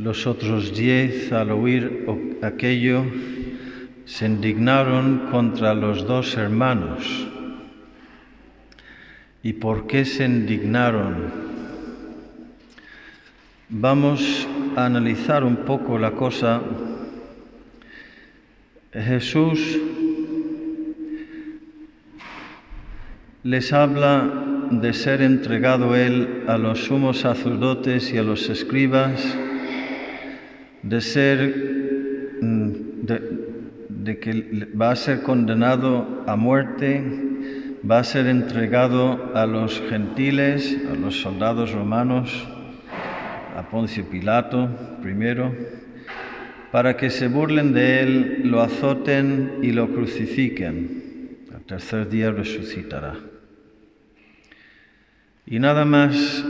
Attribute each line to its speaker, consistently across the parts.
Speaker 1: Los otros diez, al oír aquello, se indignaron contra los dos hermanos. ¿Y por qué se indignaron? Vamos a analizar un poco la cosa. Jesús les habla de ser entregado él a los sumos sacerdotes y a los escribas, de ser, mm, de, que va a ser condenado a muerte, va a ser entregado a los gentiles, a los soldados romanos, a Poncio Pilato primero, para que se burlen de él, lo azoten y lo crucifiquen. Al tercer día resucitará. Y nada más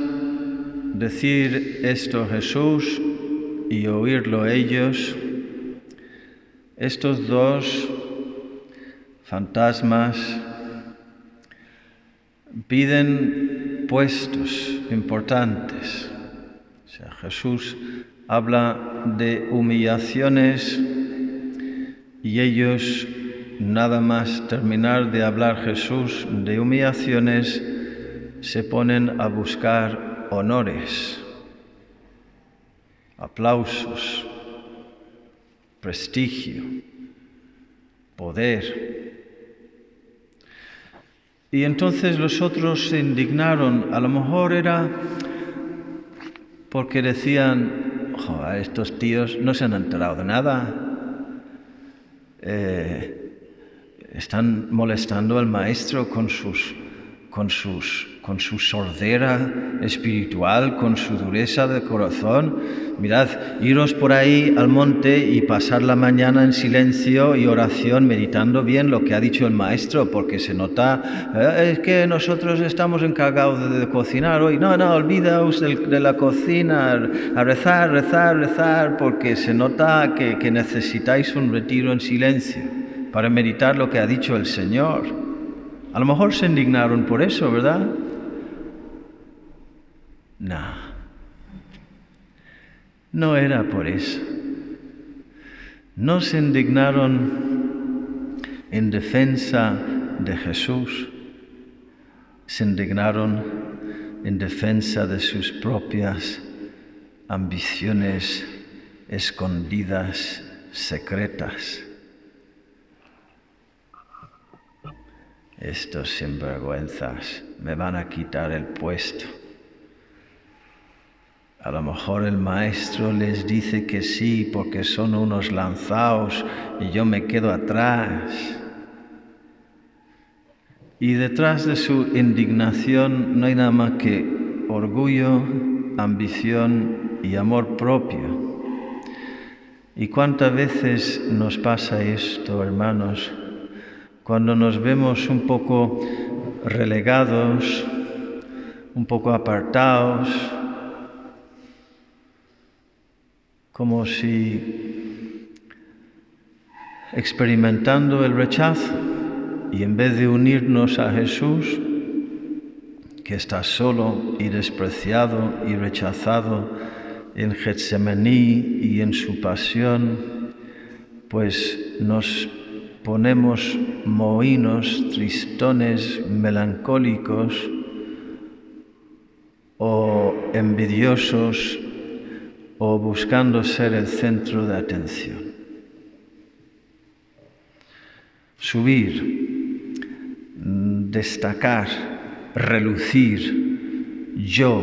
Speaker 1: decir esto Jesús y oírlo ellos, estos dos fantasmas piden puestos importantes. O sea, Jesús habla de humillaciones y ellos, nada más terminar de hablar Jesús de humillaciones, se ponen a buscar honores, aplausos, prestigio, poder. Y entonces los otros se indignaron, a lo mejor era porque decían, estos tíos no se han enterado de nada, eh, están molestando al maestro con sus con, sus, con su sordera espiritual, con su dureza de corazón. Mirad, iros por ahí al monte y pasar la mañana en silencio y oración, meditando bien lo que ha dicho el maestro, porque se nota, eh, es que nosotros estamos encargados de, cocinar hoy. No, no, olvidaos de, la cocina, a rezar, rezar, rezar, porque se nota que, que necesitáis un retiro en silencio para meditar lo que ha dicho el Señor. A lo mejor se indignaron por eso, ¿verdad? No. No era por eso. No se indignaron en defensa de Jesús. Se indignaron en defensa de sus propias ambiciones escondidas, secretas. estos sinvergüenzas me van a quitar el puesto. A lo mejor el maestro les dice que sí porque son unos lanzados y yo me quedo atrás. Y detrás de su indignación no hay nada más que orgullo, ambición y amor propio. ¿Y cuántas veces nos pasa esto, hermanos? cuando nos vemos un poco relegados, un poco apartados, como si experimentando el rechazo y en vez de unirnos a Jesús, que está solo y despreciado y rechazado en Getsemaní y en su pasión, pues nos ponemos mohinos, tristones, melancólicos o envidiosos o buscando ser el centro de atención. Subir, destacar, relucir, yo,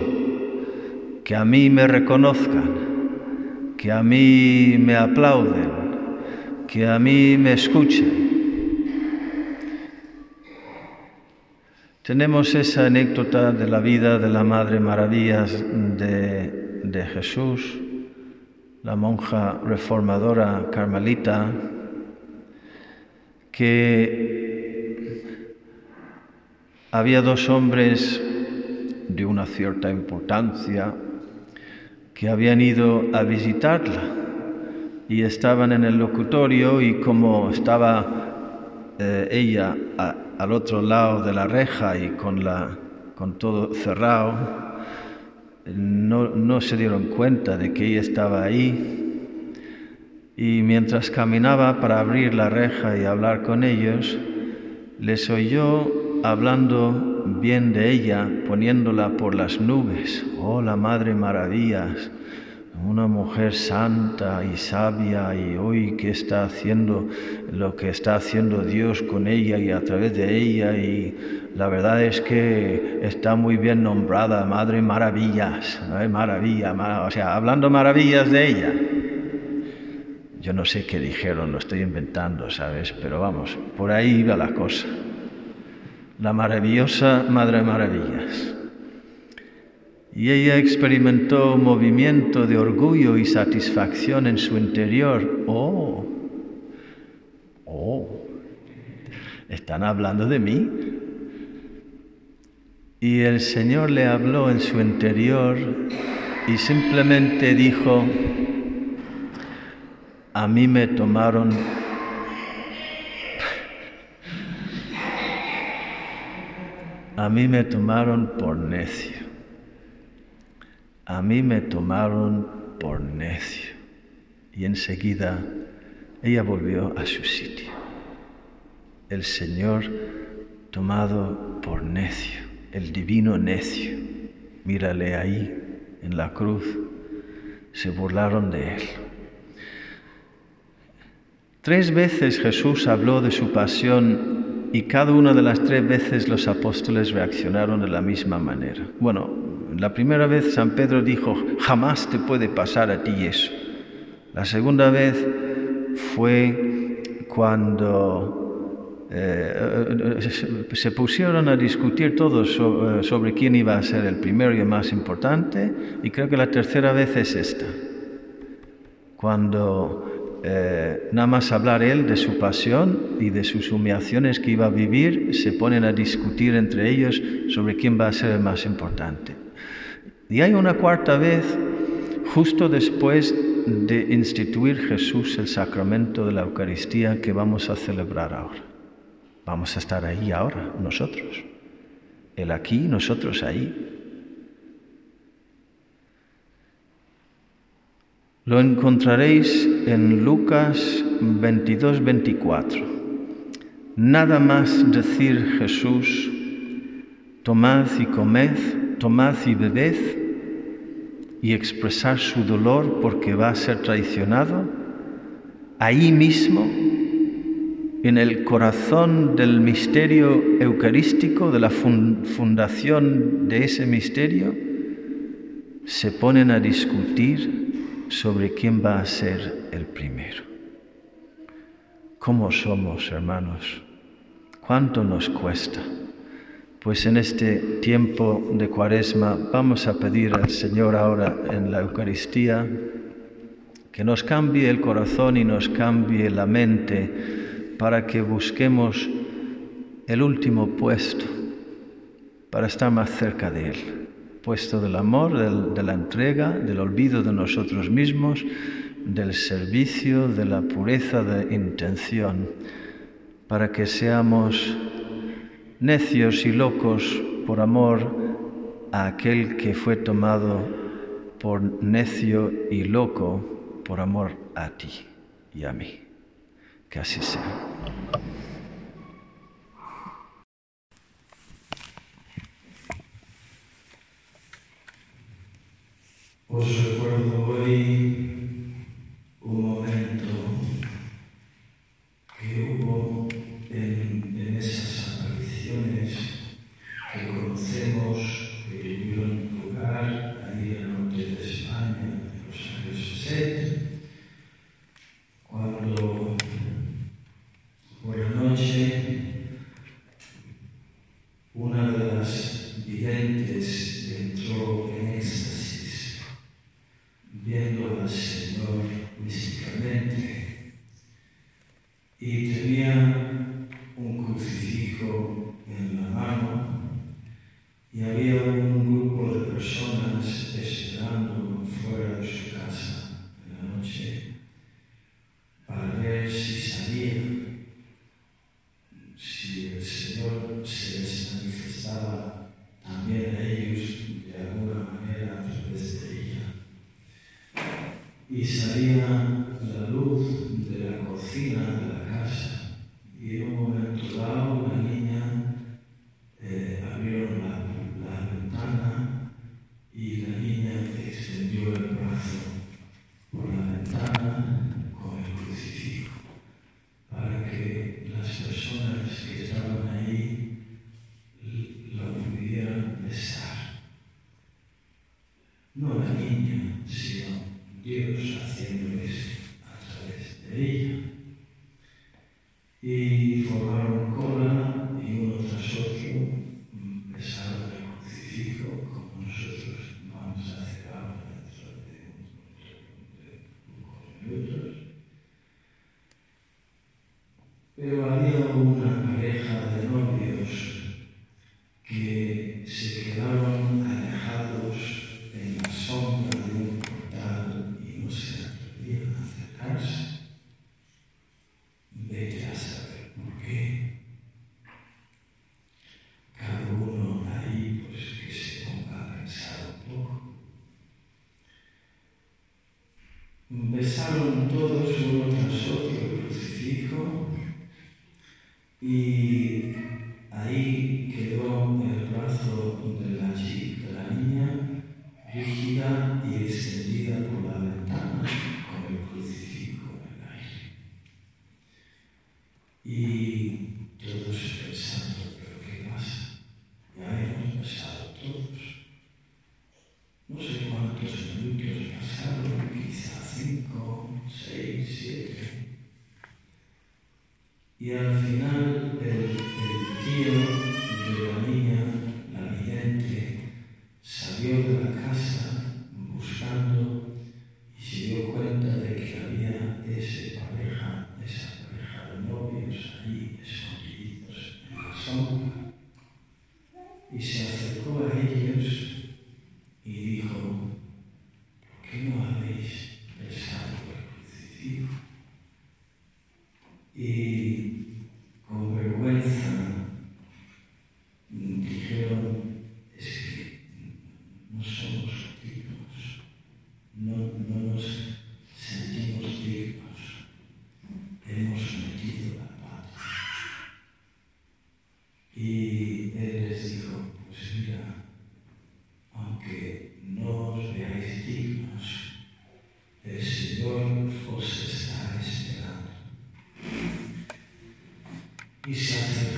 Speaker 1: que a mí me reconozcan, que a mí me aplauden, que a mí me escuchen. Tenemos esa anécdota de la vida de la Madre Maravillas de, de Jesús, la monja reformadora carmelita, que había dos hombres de una cierta importancia que habían ido a visitarla y estaban en el locutorio y como estaba eh, ella al otro lado de la reja y con, la, con todo cerrado, no, no se dieron cuenta de que ella estaba ahí. Y mientras caminaba para abrir la reja y hablar con ellos, les oyó hablando bien de ella, poniéndola por las nubes. Oh, la Madre Maravillas, una mujer santa y sabia y hoy que está haciendo lo que está haciendo Dios con ella y a través de ella y la verdad es que está muy bien nombrada Madre Maravillas, maravilla, o sea, hablando maravillas de ella. Yo no sé qué dijeron, lo estoy inventando, ¿sabes? Pero vamos, por ahí iba la cosa. La maravillosa Madre Maravillas y ella experimentó un movimiento de orgullo y satisfacción en su interior. Oh, oh, están hablando de mí. Y el Señor le habló en su interior y simplemente dijo, a mí me tomaron a mí me tomaron por necio a mí me tomaron por necio. Y enseguida ella volvió a su sitio. El Señor tomado por necio, el divino necio. Mírale ahí en la cruz. Se burlaron de él. Tres veces Jesús habló de su pasión y cada una de las tres veces los apóstoles reaccionaron de la misma manera. Bueno, la primera vez San Pedro dijo, jamás te puede pasar a ti eso. La segunda vez fue cuando eh, se pusieron a discutir todos sobre, sobre quién iba a ser el primero y el más importante, y creo que la tercera vez es esta, cuando eh, nada más hablar él de su pasión y de sus humillaciones que iba a vivir, se ponen a discutir entre ellos sobre quién va a ser el más importante. Y hay una cuarta vez, justo después de instituir Jesús el sacramento de la Eucaristía que vamos a celebrar ahora. Vamos a estar ahí ahora, nosotros. Él aquí, nosotros ahí. Lo encontraréis en Lucas 22, 24. Nada más decir Jesús, tomad y comed, tomad y bebed y expresar su dolor porque va a ser traicionado, ahí mismo, en el corazón del misterio eucarístico, de la fundación de ese misterio, se ponen a discutir sobre quién va a ser el primero. ¿Cómo somos, hermanos? ¿Cuánto nos cuesta? Pues en este tiempo de cuaresma vamos a pedir al Señor ahora en la Eucaristía que nos cambie el corazón y nos cambie la mente para que busquemos el último puesto para estar más cerca de Él, puesto del amor, de la entrega, del olvido de nosotros mismos, del servicio, de la pureza de intención, para que seamos necios y locos por amor a aquel que fue tomado por necio y loco por amor a ti y a mí. Que así sea.
Speaker 2: is cuántos minutos pasaron, quizá cinco, seis, siete. Y al final el Be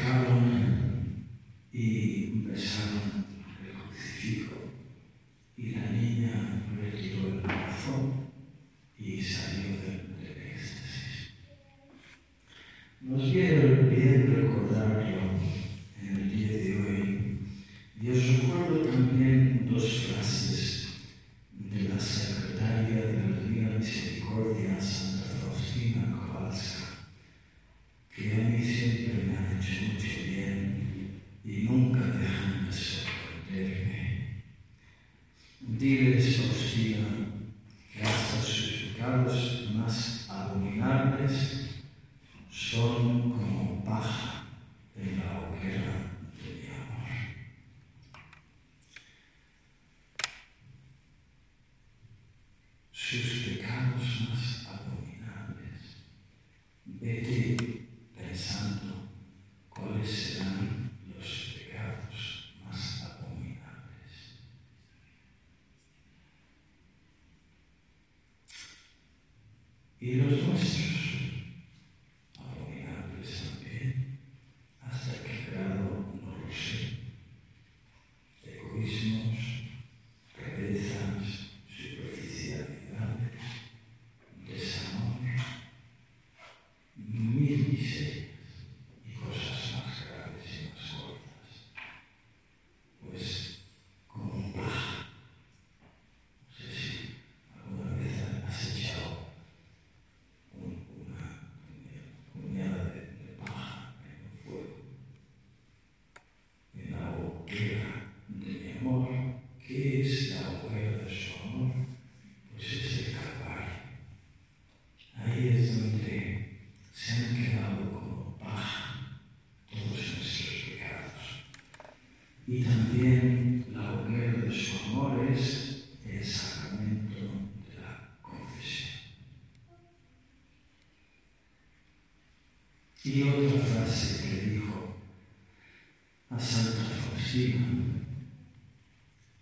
Speaker 2: Et le reste,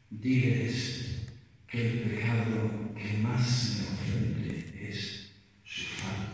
Speaker 2: diles que el pecado que más me ofende es su falta.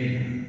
Speaker 2: Amen.